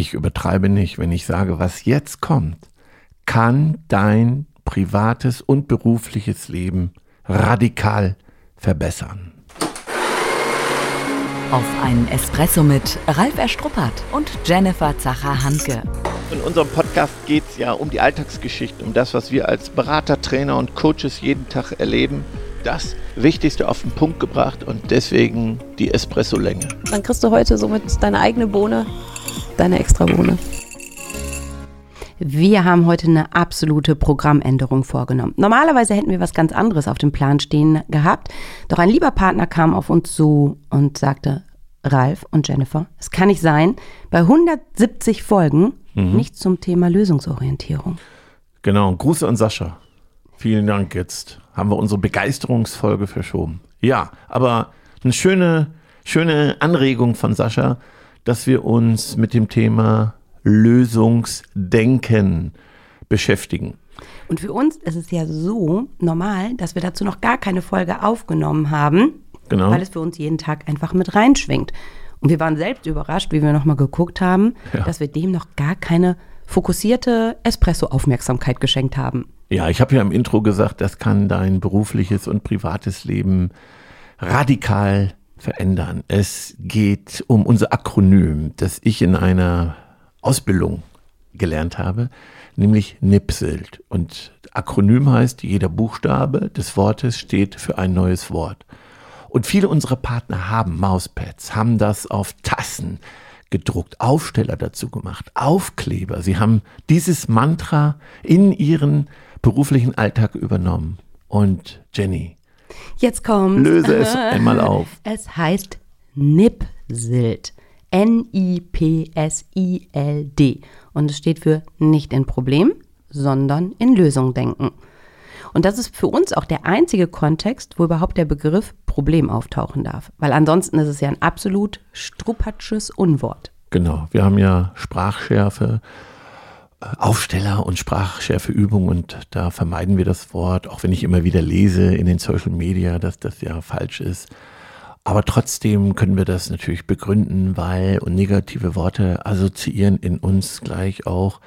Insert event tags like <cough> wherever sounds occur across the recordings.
ich übertreibe nicht, wenn ich sage, was jetzt kommt, kann dein privates und berufliches Leben radikal verbessern. Auf einen Espresso mit Ralf Erstruppert und Jennifer Zacher-Hanke. In unserem Podcast geht es ja um die Alltagsgeschichte, um das, was wir als Berater, Trainer und Coaches jeden Tag erleben. Das Wichtigste auf den Punkt gebracht und deswegen die Espresso-Länge. Dann kriegst du heute somit deine eigene Bohne, deine extra Bohne. Wir haben heute eine absolute Programmänderung vorgenommen. Normalerweise hätten wir was ganz anderes auf dem Plan stehen gehabt, doch ein lieber Partner kam auf uns zu und sagte, Ralf und Jennifer, es kann nicht sein, bei 170 Folgen mhm. nichts zum Thema Lösungsorientierung. Genau, Gruße an Sascha. Vielen Dank. Jetzt haben wir unsere Begeisterungsfolge verschoben. Ja, aber eine schöne, schöne Anregung von Sascha, dass wir uns mit dem Thema Lösungsdenken beschäftigen. Und für uns ist es ja so normal, dass wir dazu noch gar keine Folge aufgenommen haben, genau. weil es für uns jeden Tag einfach mit reinschwingt. Und wir waren selbst überrascht, wie wir nochmal geguckt haben, ja. dass wir dem noch gar keine fokussierte Espresso-Aufmerksamkeit geschenkt haben. Ja, ich habe ja im Intro gesagt, das kann dein berufliches und privates Leben radikal verändern. Es geht um unser Akronym, das ich in einer Ausbildung gelernt habe, nämlich NIPSELT. Und Akronym heißt, jeder Buchstabe des Wortes steht für ein neues Wort. Und viele unserer Partner haben Mauspads, haben das auf Tassen gedruckt, Aufsteller dazu gemacht, Aufkleber. Sie haben dieses Mantra in ihren beruflichen Alltag übernommen. Und Jenny, jetzt kommt. Löse es <laughs> einmal auf. Es heißt NIPSILT. N-I-P-S-I-L-D. Und es steht für nicht in Problem, sondern in Lösung denken. Und das ist für uns auch der einzige Kontext, wo überhaupt der Begriff Problem auftauchen darf. Weil ansonsten ist es ja ein absolut strupatsches Unwort. Genau, wir haben ja Sprachschärfe, Aufsteller und Sprachschärfeübung und da vermeiden wir das Wort, auch wenn ich immer wieder lese in den Social Media, dass das ja falsch ist. Aber trotzdem können wir das natürlich begründen, weil und negative Worte assoziieren in uns gleich auch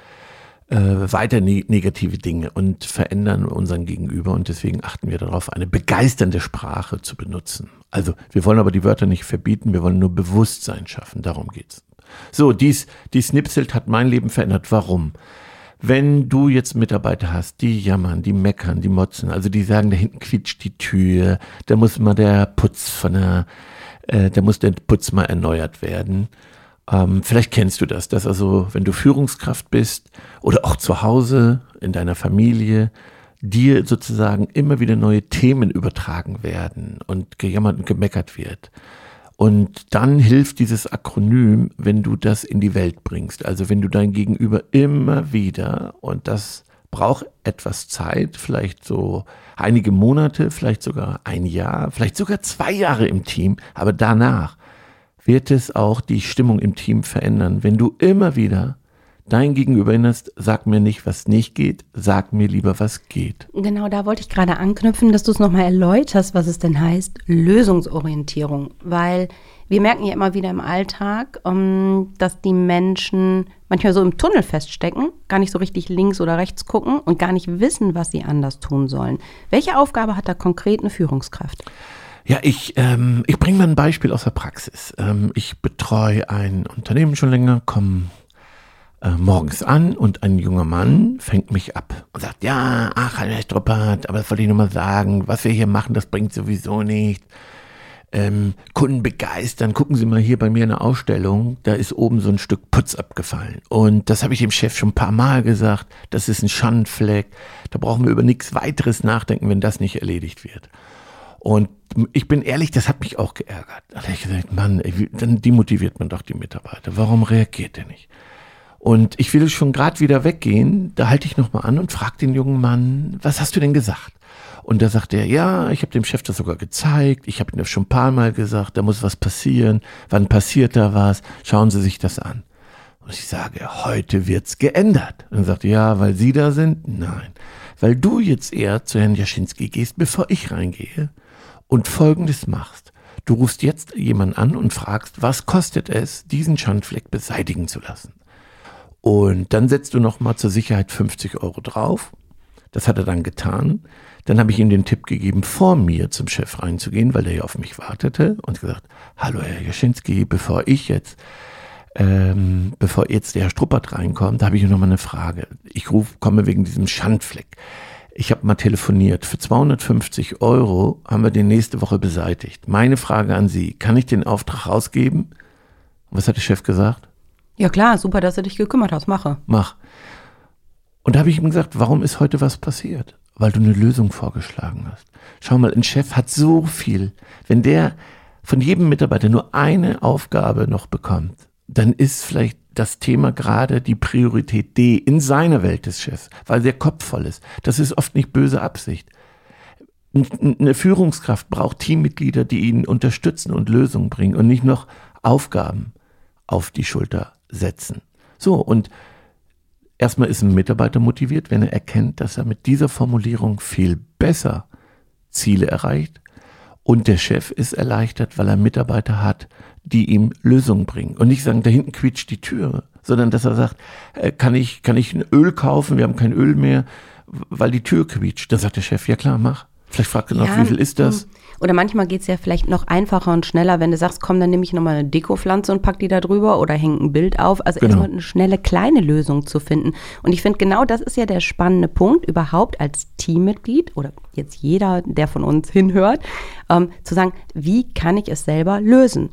äh, weiter ne negative Dinge und verändern unseren Gegenüber und deswegen achten wir darauf, eine begeisternde Sprache zu benutzen. Also wir wollen aber die Wörter nicht verbieten, wir wollen nur Bewusstsein schaffen, darum geht's. So, dies, dies Snipselt hat mein Leben verändert. Warum? wenn du jetzt Mitarbeiter hast, die jammern, die meckern, die motzen, also die sagen, da hinten quietscht die Tür, da muss mal der Putz von der, äh, da muss der Putz mal erneuert werden. Ähm, vielleicht kennst du das, dass also, wenn du Führungskraft bist oder auch zu Hause in deiner Familie, dir sozusagen immer wieder neue Themen übertragen werden und gejammert und gemeckert wird. Und dann hilft dieses Akronym, wenn du das in die Welt bringst. Also wenn du dein Gegenüber immer wieder, und das braucht etwas Zeit, vielleicht so einige Monate, vielleicht sogar ein Jahr, vielleicht sogar zwei Jahre im Team, aber danach wird es auch die Stimmung im Team verändern, wenn du immer wieder dein Gegenüber erinnerst, sag mir nicht, was nicht geht, sag mir lieber, was geht. Genau, da wollte ich gerade anknüpfen, dass du es nochmal erläuterst, was es denn heißt, Lösungsorientierung. Weil wir merken ja immer wieder im Alltag, ähm, dass die Menschen manchmal so im Tunnel feststecken, gar nicht so richtig links oder rechts gucken und gar nicht wissen, was sie anders tun sollen. Welche Aufgabe hat da konkret eine Führungskraft? Ja, ich, ähm, ich bringe mal ein Beispiel aus der Praxis. Ähm, ich betreue ein Unternehmen schon länger, komme äh, morgens an und ein junger Mann fängt mich ab und sagt, ja, ach, Herr Struppert, aber das wollte ich nur mal sagen, was wir hier machen, das bringt sowieso nicht. Ähm, Kunden begeistern, gucken Sie mal hier bei mir in der Ausstellung, da ist oben so ein Stück Putz abgefallen. Und das habe ich dem Chef schon ein paar Mal gesagt, das ist ein Schandfleck, da brauchen wir über nichts weiteres nachdenken, wenn das nicht erledigt wird. Und ich bin ehrlich, das hat mich auch geärgert. Da habe ich gesagt, Mann, dann demotiviert man doch die Mitarbeiter. Warum reagiert der nicht? Und ich will schon gerade wieder weggehen, da halte ich nochmal an und frage den jungen Mann, was hast du denn gesagt? Und da sagt er, ja, ich habe dem Chef das sogar gezeigt, ich habe ihm das schon ein paar Mal gesagt, da muss was passieren, wann passiert da was, schauen Sie sich das an. Und ich sage, heute wird's geändert. Und er sagt, ja, weil Sie da sind? Nein. Weil du jetzt eher zu Herrn Jaschinski gehst, bevor ich reingehe und Folgendes machst. Du rufst jetzt jemanden an und fragst, was kostet es, diesen Schandfleck beseitigen zu lassen? Und dann setzt du noch mal zur Sicherheit 50 Euro drauf. Das hat er dann getan. Dann habe ich ihm den Tipp gegeben, vor mir zum Chef reinzugehen, weil der ja auf mich wartete und gesagt, hallo Herr Jaschinski, bevor ich jetzt, ähm, bevor jetzt der Herr Struppert reinkommt, da habe ich noch mal eine Frage. Ich ruf, komme wegen diesem Schandfleck. Ich habe mal telefoniert. Für 250 Euro haben wir den nächste Woche beseitigt. Meine Frage an Sie, kann ich den Auftrag rausgeben? Was hat der Chef gesagt? Ja klar, super, dass du dich gekümmert hast, mache. Mach. Und da habe ich ihm gesagt, warum ist heute was passiert? Weil du eine Lösung vorgeschlagen hast. Schau mal, ein Chef hat so viel. Wenn der von jedem Mitarbeiter nur eine Aufgabe noch bekommt, dann ist vielleicht das Thema gerade die Priorität D in seiner Welt des Chefs, weil der Kopf voll ist. Das ist oft nicht böse Absicht. Eine Führungskraft braucht Teammitglieder, die ihn unterstützen und Lösungen bringen und nicht noch Aufgaben auf die Schulter setzen. So, und erstmal ist ein Mitarbeiter motiviert, wenn er erkennt, dass er mit dieser Formulierung viel besser Ziele erreicht. Und der Chef ist erleichtert, weil er Mitarbeiter hat, die ihm Lösungen bringen. Und nicht sagen, da hinten quietscht die Tür, sondern dass er sagt, äh, kann ich, kann ich ein Öl kaufen? Wir haben kein Öl mehr, weil die Tür quietscht. Da sagt der Chef, ja klar, mach. Vielleicht fragt er noch, ja, wie viel ist das? Hm. Oder manchmal geht es ja vielleicht noch einfacher und schneller, wenn du sagst, komm, dann nehme ich nochmal eine Dekopflanze und pack die da drüber oder hänge ein Bild auf. Also genau. erstmal eine schnelle kleine Lösung zu finden. Und ich finde, genau das ist ja der spannende Punkt, überhaupt als Teammitglied oder jetzt jeder, der von uns <laughs> hinhört, ähm, zu sagen, wie kann ich es selber lösen?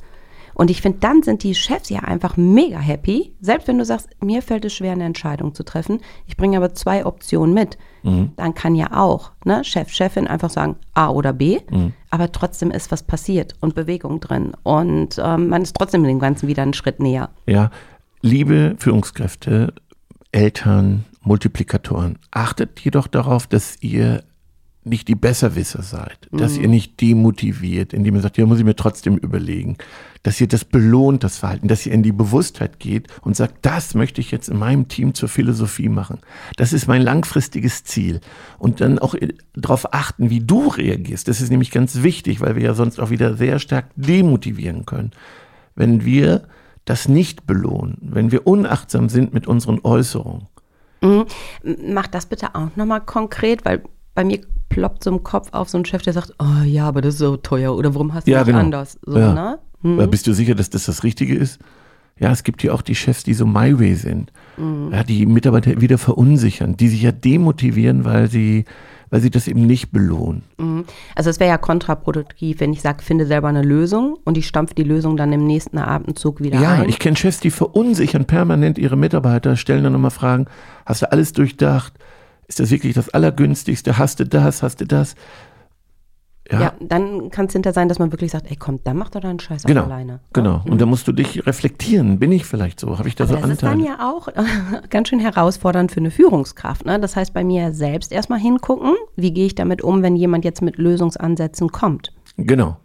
Und ich finde, dann sind die Chefs ja einfach mega happy. Selbst wenn du sagst, mir fällt es schwer, eine Entscheidung zu treffen, ich bringe aber zwei Optionen mit. Mhm. Dann kann ja auch ne, Chef, Chefin einfach sagen A oder B, mhm. aber trotzdem ist was passiert und Bewegung drin. Und ähm, man ist trotzdem dem Ganzen wieder einen Schritt näher. Ja, liebe Führungskräfte, Eltern, Multiplikatoren, achtet jedoch darauf, dass ihr nicht die Besserwisser seid, dass mhm. ihr nicht demotiviert, indem ihr sagt, ja, muss ich mir trotzdem überlegen, dass ihr das belohnt, das Verhalten, dass ihr in die Bewusstheit geht und sagt, das möchte ich jetzt in meinem Team zur Philosophie machen. Das ist mein langfristiges Ziel. Und dann auch darauf achten, wie du reagierst. Das ist nämlich ganz wichtig, weil wir ja sonst auch wieder sehr stark demotivieren können. Wenn wir das nicht belohnen, wenn wir unachtsam sind mit unseren Äußerungen. Mhm. Mach das bitte auch nochmal konkret, weil bei mir ploppt so im Kopf auf so ein Chef, der sagt, oh ja, aber das ist so teuer oder warum hast du ja, das genau. anders? So, ja. ne? Mhm. Bist du sicher, dass das das Richtige ist? Ja, es gibt ja auch die Chefs, die so My Way sind, mhm. ja, die Mitarbeiter wieder verunsichern, die sich ja demotivieren, weil sie, weil sie das eben nicht belohnen. Mhm. Also es wäre ja kontraproduktiv, wenn ich sage, finde selber eine Lösung und ich stampfe die Lösung dann im nächsten Atemzug wieder ja, ein. Ja, ich kenne Chefs, die verunsichern permanent ihre Mitarbeiter, stellen dann nochmal Fragen, hast du alles durchdacht? Ist das wirklich das Allergünstigste? Hast du das? Hast du das? Ja, ja dann kann es hinter sein, dass man wirklich sagt, ey komm, dann mach doch deinen Scheiß genau, alleine. Genau, mhm. und da musst du dich reflektieren. Bin ich vielleicht so? Habe ich da Aber so Anteile? Das ist dann ja auch <laughs> ganz schön herausfordernd für eine Führungskraft. Ne? Das heißt, bei mir selbst erstmal hingucken, wie gehe ich damit um, wenn jemand jetzt mit Lösungsansätzen kommt. Genau.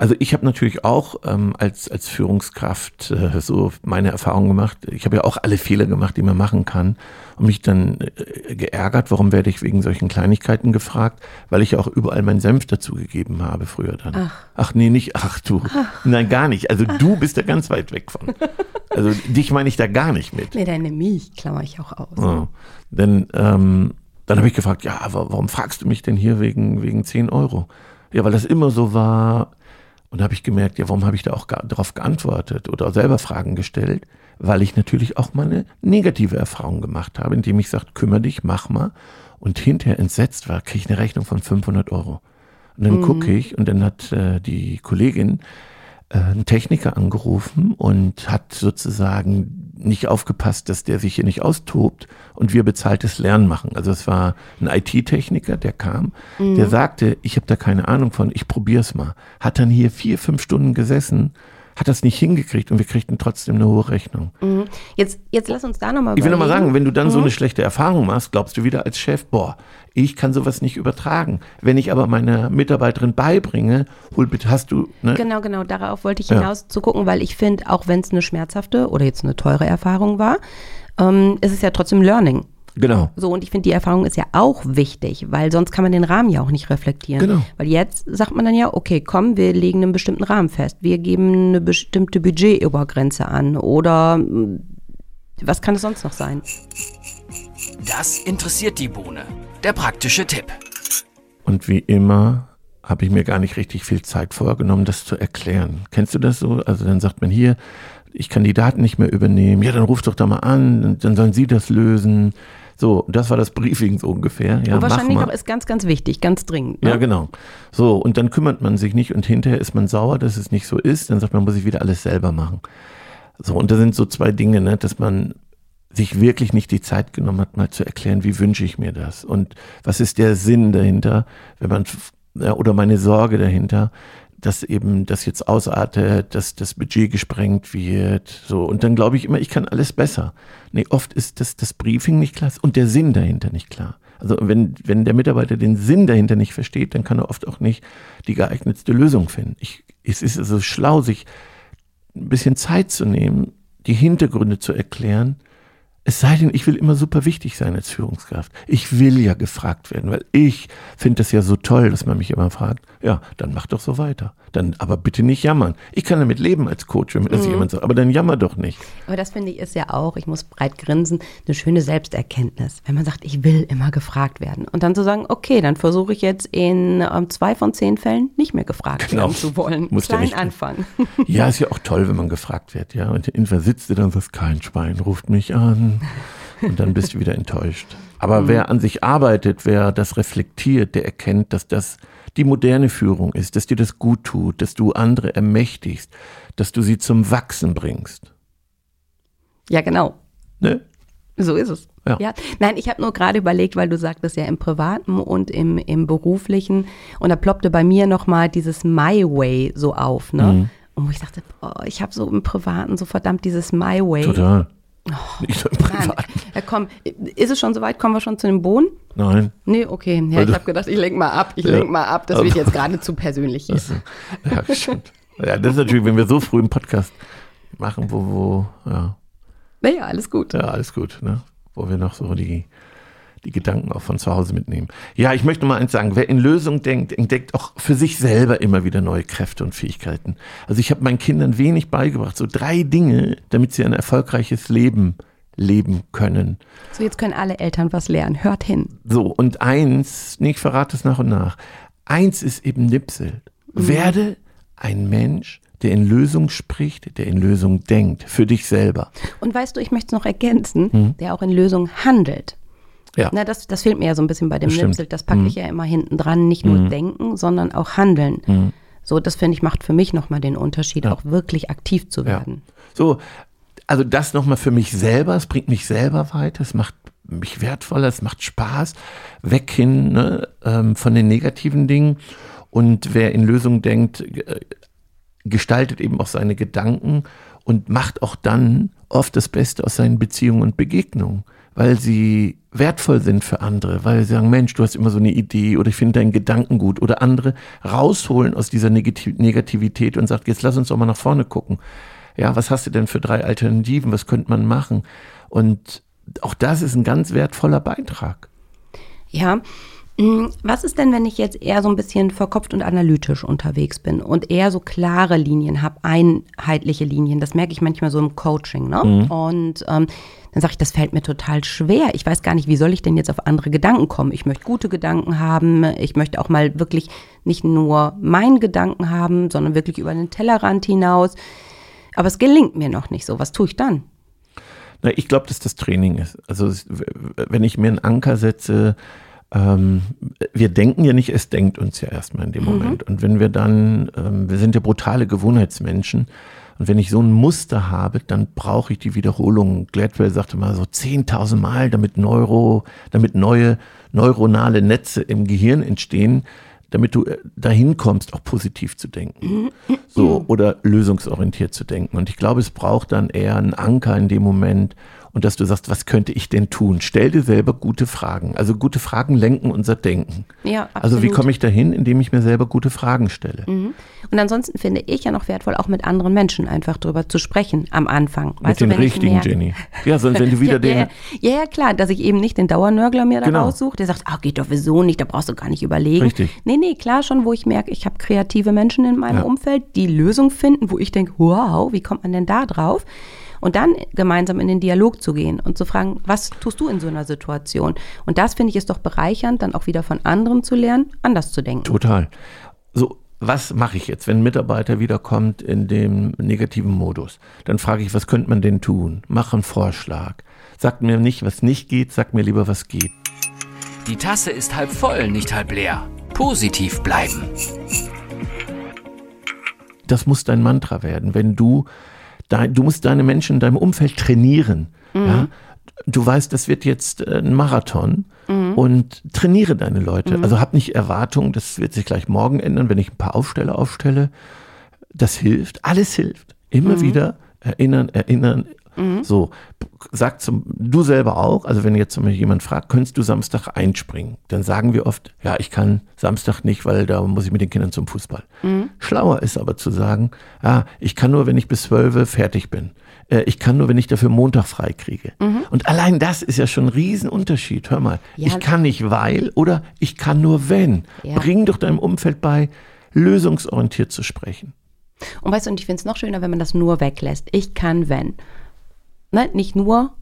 Also ich habe natürlich auch ähm, als, als Führungskraft äh, so meine Erfahrungen gemacht. Ich habe ja auch alle Fehler gemacht, die man machen kann und mich dann äh, geärgert, warum werde ich wegen solchen Kleinigkeiten gefragt, weil ich ja auch überall meinen Senf dazugegeben habe früher dann. Ach. ach nee, nicht, ach du, ach. nein, gar nicht. Also du bist da ganz weit weg von. Also dich meine ich da gar nicht mit. Nee, deine Milch klammer ich auch aus. Ja. Denn ähm, dann habe ich gefragt, ja, warum fragst du mich denn hier wegen, wegen 10 Euro? Ja, weil das immer so war, und da habe ich gemerkt, ja, warum habe ich da auch darauf geantwortet oder selber Fragen gestellt? Weil ich natürlich auch mal eine negative Erfahrung gemacht habe, indem ich sagte, kümmere dich, mach mal. Und hinterher entsetzt war, kriege ich eine Rechnung von 500 Euro. Und dann mhm. gucke ich und dann hat äh, die Kollegin äh, einen Techniker angerufen und hat sozusagen nicht aufgepasst, dass der sich hier nicht austobt und wir bezahltes Lernen machen. Also es war ein IT-Techniker, der kam, mhm. der sagte, ich habe da keine Ahnung von, ich probier's mal. Hat dann hier vier, fünf Stunden gesessen hat das nicht hingekriegt und wir kriegten trotzdem eine hohe Rechnung. Mhm. Jetzt, jetzt lass uns da nochmal Ich will nochmal sagen, wenn du dann mhm. so eine schlechte Erfahrung machst, glaubst du wieder als Chef, boah, ich kann sowas nicht übertragen. Wenn ich aber meiner Mitarbeiterin beibringe, hol bitte, hast du. Ne? Genau, genau, darauf wollte ich hinaus ja. zu gucken, weil ich finde, auch wenn es eine schmerzhafte oder jetzt eine teure Erfahrung war, ähm, ist es ja trotzdem Learning. Genau. So, und ich finde, die Erfahrung ist ja auch wichtig, weil sonst kann man den Rahmen ja auch nicht reflektieren. Genau. Weil jetzt sagt man dann ja, okay, komm, wir legen einen bestimmten Rahmen fest. Wir geben eine bestimmte Budgetobergrenze an oder Was kann es sonst noch sein? Das interessiert die Bohne. Der praktische Tipp. Und wie immer habe ich mir gar nicht richtig viel Zeit vorgenommen, das zu erklären. Kennst du das so? Also dann sagt man hier, ich kann die Daten nicht mehr übernehmen. Ja, dann ruf doch da mal an, dann sollen sie das lösen. So, das war das Briefing so ungefähr. Ja, und wahrscheinlich mal. ist ganz, ganz wichtig, ganz dringend. Ne? Ja, genau. So, und dann kümmert man sich nicht und hinterher ist man sauer, dass es nicht so ist. Dann sagt man, muss ich wieder alles selber machen. So, und da sind so zwei Dinge, ne, dass man sich wirklich nicht die Zeit genommen hat, mal zu erklären, wie wünsche ich mir das und was ist der Sinn dahinter, wenn man, oder meine Sorge dahinter, dass eben das jetzt ausartet, dass das Budget gesprengt wird, so. Und dann glaube ich immer, ich kann alles besser. Nee, oft ist das, das Briefing nicht klar und der Sinn dahinter nicht klar. Also wenn, wenn der Mitarbeiter den Sinn dahinter nicht versteht, dann kann er oft auch nicht die geeignetste Lösung finden. Ich, es ist also schlau, sich ein bisschen Zeit zu nehmen, die Hintergründe zu erklären. Es sei denn, ich will immer super wichtig sein als Führungskraft. Ich will ja gefragt werden, weil ich finde das ja so toll, dass man mich immer fragt. Ja, dann mach doch so weiter. Dann aber bitte nicht jammern. Ich kann damit leben als Coach, wenn mir das jemand sagt, aber dann jammer doch nicht. Aber das finde ich ist ja auch, ich muss breit grinsen, eine schöne Selbsterkenntnis. Wenn man sagt, ich will immer gefragt werden. Und dann zu sagen, okay, dann versuche ich jetzt in ähm, zwei von zehn Fällen nicht mehr gefragt Genau. werden zu wollen. Muss ja Klein nicht- anfangen. Ja, ist ja auch toll, wenn man gefragt wird, ja. Und irgendwer sitzt du dann und sagt, kein Schwein ruft mich an. <laughs> Und dann bist du wieder enttäuscht. Aber wer an sich arbeitet, wer das reflektiert, der erkennt, dass das die moderne Führung ist, dass dir das gut tut, dass du andere ermächtigst, dass du sie zum Wachsen bringst. Ja, genau. Ne? So ist es. Ja. Nein, ich habe nur gerade überlegt, weil du sagtest ja im Privaten und im, im Beruflichen. Und da ploppte bei mir nochmal dieses My Way so auf. Ne? Mhm. Und wo ich dachte, boah, ich habe so im Privaten so verdammt dieses My Way. Total. Nicht nur im Mann. Privaten. Ja, komm, ist es schon soweit? Kommen wir schon zu dem Bohnen? Nein. Nee, okay. Ja, ich habe gedacht, ich lenk mal ab. Ich Ja. lenk mal ab. Das wird jetzt gerade zu persönlich hier. Ja, stimmt. Ja, das ist natürlich, wenn wir so früh einen Podcast machen, wo, wo, ja, Naja, alles gut. Ja, alles gut, ne? Wo wir noch so die, die Gedanken auch von zu Hause mitnehmen. Ja, ich möchte mal eins sagen, wer in Lösung denkt, entdeckt auch für sich selber immer wieder neue Kräfte und Fähigkeiten. Also ich habe meinen Kindern wenig beigebracht, so drei Dinge, damit sie ein erfolgreiches Leben leben können. So, jetzt können alle Eltern was lernen. Hört hin. So, und eins, nee, ich verrate es nach und nach. Eins ist eben Nipsel. Werde ein Mensch, der in Lösung spricht, der in Lösung denkt, für dich selber. Und weißt du, ich möchte es noch ergänzen, der auch in Lösungen handelt. Mhm. Ja. Na, das, das fehlt mir ja so ein bisschen bei dem Das stimmt. Mhm. Nipsel. Das packe ich ja immer hinten dran. Nicht nur denken, sondern auch handeln. Mhm. So, das finde ich, macht für mich nochmal den Unterschied, auch wirklich aktiv zu werden. So, also das nochmal für mich selber, es bringt mich selber weiter, es macht mich wertvoller, es macht Spaß, weg hin ne, ähm, von den negativen Dingen. Und wer in Lösungen denkt, äh, gestaltet eben auch seine Gedanken und macht auch dann oft das Beste aus seinen Beziehungen und Begegnungen, weil sie wertvoll sind für andere, weil sie sagen, Mensch, du hast immer so eine Idee oder ich finde deinen Gedanken gut oder andere rausholen aus dieser Negati- Negativität und sagt, jetzt lass uns doch mal nach vorne gucken. Ja, was hast du denn für drei Alternativen? Was könnte man machen? Und auch das ist ein ganz wertvoller Beitrag. Ja. Mm, Was ist denn, wenn ich jetzt eher so ein bisschen verkopft und analytisch unterwegs bin und eher so klare Linien habe, einheitliche Linien? Das merke ich manchmal so im Coaching. Ne? Und ähm, dann sage ich, das fällt mir total schwer. Ich weiß gar nicht, wie soll ich denn jetzt auf andere Gedanken kommen? Ich möchte gute Gedanken haben. Ich möchte auch mal wirklich nicht nur meinen Gedanken haben, sondern wirklich über den Tellerrand hinaus. Aber es gelingt mir noch nicht so. Was tue ich dann? Na, ich glaube, dass das Training ist. Also wenn ich mir einen Anker setze, ähm, wir denken ja nicht, es denkt uns ja erstmal in dem Moment. Und wenn wir dann, ähm, wir sind ja brutale Gewohnheitsmenschen. Und wenn ich so ein Muster habe, dann brauche ich die Wiederholung. Gladwell sagte mal so 10.000 Mal, damit Neuro, damit neue neuronale Netze im Gehirn entstehen, damit du äh, dahin kommst, auch positiv zu denken. So, oder lösungsorientiert zu denken. Und ich glaube, es braucht dann eher einen Anker in dem Moment und dass du sagst, was könnte ich denn tun? Stell dir selber gute Fragen. Also gute Fragen lenken unser Denken. Ja, Also wie absolut. komme ich dahin, indem ich mir selber gute Fragen stelle? Und ansonsten finde ich ja noch wertvoll, auch mit anderen Menschen einfach drüber zu sprechen am Anfang. Mit den wenn ich richtigen, merke- Jenny. Ja, sonst wenn du <laughs> wieder ja, den. ja, ja, ja, klar, dass ich eben nicht den Dauernörgler mir da Genau. raussuche, der sagt, ah, geht doch wieso nicht, da brauchst du gar nicht überlegen. Richtig. Nee, nee, klar schon, wo ich merke, ich habe kreative Menschen in meinem Ja. Umfeld, die Lösung finden, wo ich denke, wow, wie kommt man denn da drauf? Und dann gemeinsam in den Dialog zu gehen und zu fragen, was tust du in so einer Situation? Und das finde ich ist doch bereichernd, dann auch wieder von anderen zu lernen, anders zu denken. Total. So, was mache ich jetzt, wenn ein Mitarbeiter wiederkommt in dem negativen Modus? Dann frage ich, was könnte man denn tun? Mach einen Vorschlag. Sag mir nicht, was nicht geht, sag mir lieber, was geht. Die Tasse ist halb voll, nicht halb leer. Positiv bleiben. Das muss dein Mantra werden. Wenn du, dein, du musst deine Menschen in deinem Umfeld trainieren. Ja? Du weißt, das wird jetzt äh, ein Marathon und trainiere deine Leute. Also hab nicht Erwartungen, das wird sich gleich morgen ändern, wenn ich ein paar Aufsteller aufstelle. Das hilft, alles hilft. Immer wieder erinnern, erinnern. So, sag zum, du selber auch, also wenn jetzt zum Beispiel jemand fragt, könntest du Samstag einspringen? Dann sagen wir oft, ja, ich kann Samstag nicht, weil da muss ich mit den Kindern zum Fußball. Schlauer ist aber zu sagen, ja, ich kann nur, wenn ich bis zwölf fertig bin. Äh, Ich kann nur, wenn ich dafür Montag frei kriege. Und allein das ist ja schon ein Riesenunterschied. Hör mal, Ja. ich kann nicht weil oder ich kann nur wenn. Ja. Bring doch deinem Umfeld bei, lösungsorientiert zu sprechen. Und weißt du, und ich finde es noch schöner, wenn man das nur weglässt. Ich kann, wenn. Ne? Nicht nur.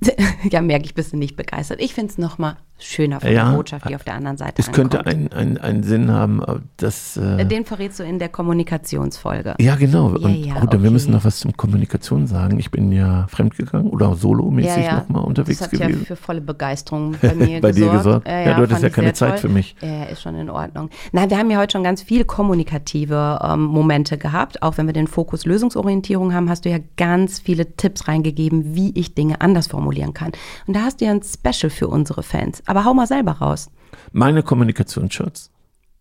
<laughs> ja, merke ich, bist du nicht begeistert. Ich finde es nochmal schöner von Ja. der Botschaft, die auf der anderen Seite Es könnte einen, einen, einen Sinn haben, äh, dass. Äh, Den verrätst du in der Kommunikationsfolge. ja, genau. Ja, Und ja, gut, dann wir okay. müssen noch was zum Kommunikation sagen. Ich bin ja fremdgegangen oder solomäßig nochmal unterwegs das hat gewesen. ja für volle Begeisterung <laughs> bei mir Bei dir gesorgt. gesorgt? Ja, du hattest ja keine Zeit toll. für mich. Ja, ist schon in Ordnung. Nein, wir haben ja heute schon ganz viel kommunikative ähm, Momente gehabt. Auch wenn wir den Fokus Lösungsorientierung haben, hast du ja ganz viele Tipps reingegeben, wie ich Dinge anders formulieren kann. Und da hast du ja ein Special für unsere Fans. Aber hau mal selber raus. Meine Kommunikationsschutz.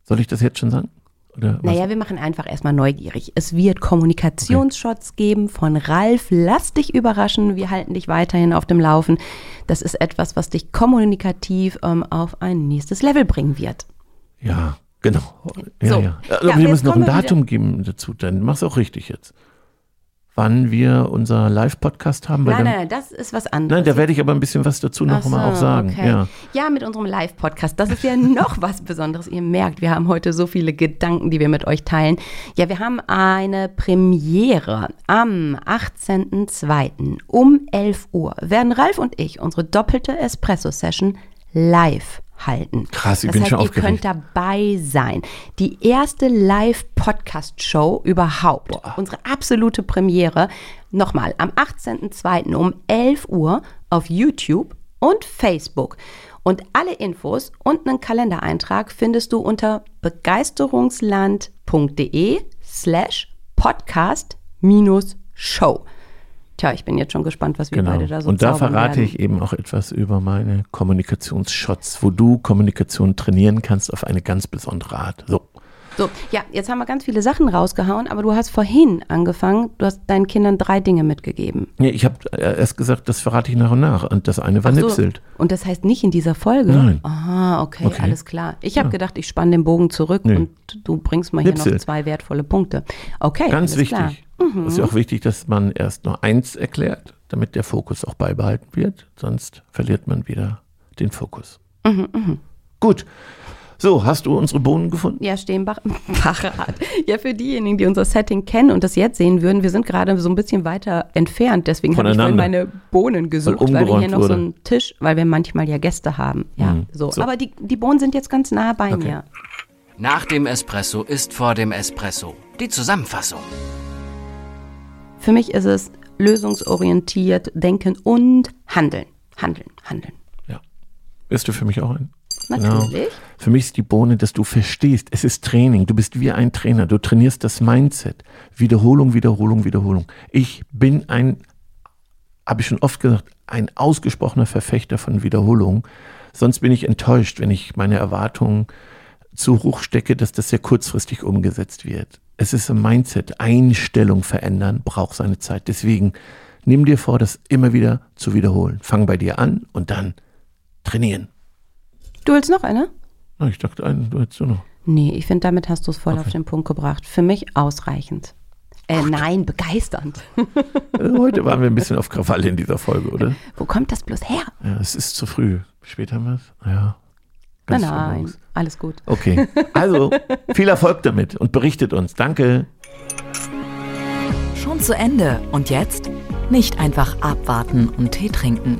Soll ich das jetzt schon sagen? Oder was? Naja, wir machen einfach erstmal neugierig. Es wird Kommunikationsshots geben von Ralf. Lass dich überraschen. Wir halten dich weiterhin auf dem Laufen. Das ist etwas, was dich kommunikativ ähm, auf ein nächstes Level bringen wird. Ja, genau. Ja, So. ja. Ja, Aber wir müssen noch ein Datum geben dazu. Dann mach's auch richtig jetzt. Wann wir unser Live-Podcast haben. Nein, nein, das ist was anderes. Nein, da werde ich aber ein bisschen was dazu noch Ach mal auch so, sagen. okay. Ja. ja, mit unserem Live-Podcast. Das ist ja <laughs> noch was Besonderes. Ihr merkt, wir haben heute so viele Gedanken, die wir mit euch teilen. Ja, wir haben eine Premiere. Am 18.02. um 11 Uhr werden Ralf und ich unsere doppelte Espresso-Session live halten. Krass, ich das bin heißt, schon ihr aufgeregt. könnt dabei sein. Die erste Live-Podcast-Show überhaupt. Unsere absolute Premiere. Nochmal, am 18.02. um 11 Uhr auf YouTube und Facebook. Und alle Infos und einen Kalendereintrag findest du unter begeisterungsland.de slash podcast minus show. Tja, ich bin jetzt schon gespannt, was wir Genau. beide da so Und da verrate werden. ich eben auch etwas über meine Kommunikationsshots, wo du Kommunikation trainieren kannst auf eine ganz besondere Art. So. So, ja, jetzt haben wir ganz viele Sachen rausgehauen, aber du hast vorhin angefangen, du hast deinen Kindern drei Dinge mitgegeben. Nee, ich habe erst gesagt, das verrate ich nach und nach. Und das eine war Ach so, Nipselt. Und das heißt nicht in dieser Folge? Nein. Aha, okay, Okay. alles klar. Ich habe gedacht, ich spanne den Bogen zurück Nee. und du bringst mal hier Nipsel. noch zwei wertvolle Punkte. Okay, Ganz wichtig. klar. Mhm. Es ist ja auch wichtig, dass man erst nur eins erklärt, damit der Fokus auch beibehalten wird. Sonst verliert man wieder den Fokus. Mhm, Gut. So, hast du unsere Bohnen gefunden? Ja, Steenbach, <laughs> Bachrad. Ja, für diejenigen, die unser Setting kennen und das jetzt sehen würden, wir sind gerade so ein bisschen weiter entfernt. Deswegen habe ich vorhin meine Bohnen gesucht, weil, wir umgeräumt hier noch so wurde. einen Tisch, weil wir manchmal ja Gäste haben. Ja, Mhm. so. So. Aber die, die Bohnen sind jetzt ganz nah bei Okay. mir. Nach dem Espresso ist vor dem Espresso. Die Zusammenfassung. Für mich ist es lösungsorientiert denken und handeln. Handeln, handeln. Ja. Bist du für mich auch ein? Natürlich. Für mich ist die Bohne, dass du verstehst, es ist Training. Du bist wie ein Trainer. Du trainierst das Mindset. Wiederholung, Wiederholung, Wiederholung. Ich bin ein, habe ich schon oft gesagt, ein ausgesprochener Verfechter von Wiederholung. Sonst bin ich enttäuscht, wenn ich meine Erwartungen zu hoch stecke, dass das sehr kurzfristig umgesetzt wird. Es ist ein Mindset. Einstellung verändern braucht seine Zeit. Deswegen nimm dir vor, das immer wieder zu wiederholen. Fang bei dir an und dann trainieren. Du willst noch eine? Ich dachte, einen, du hättest du noch. Nee, ich finde, damit hast du es voll auf den Punkt gebracht. Für mich ausreichend. Äh, nein, begeisternd. Äh, <laughs> Heute waren wir ein bisschen auf Krawall in dieser Folge, oder? Wo kommt das bloß her? Ja, es ist zu früh. Später haben wir es? Ja. Nein, Ganz früh nein, morgens. alles gut. Okay. Also, <laughs> viel Erfolg damit und berichtet uns. Danke. Schon zu Ende. Und jetzt? Nicht einfach abwarten und Tee trinken.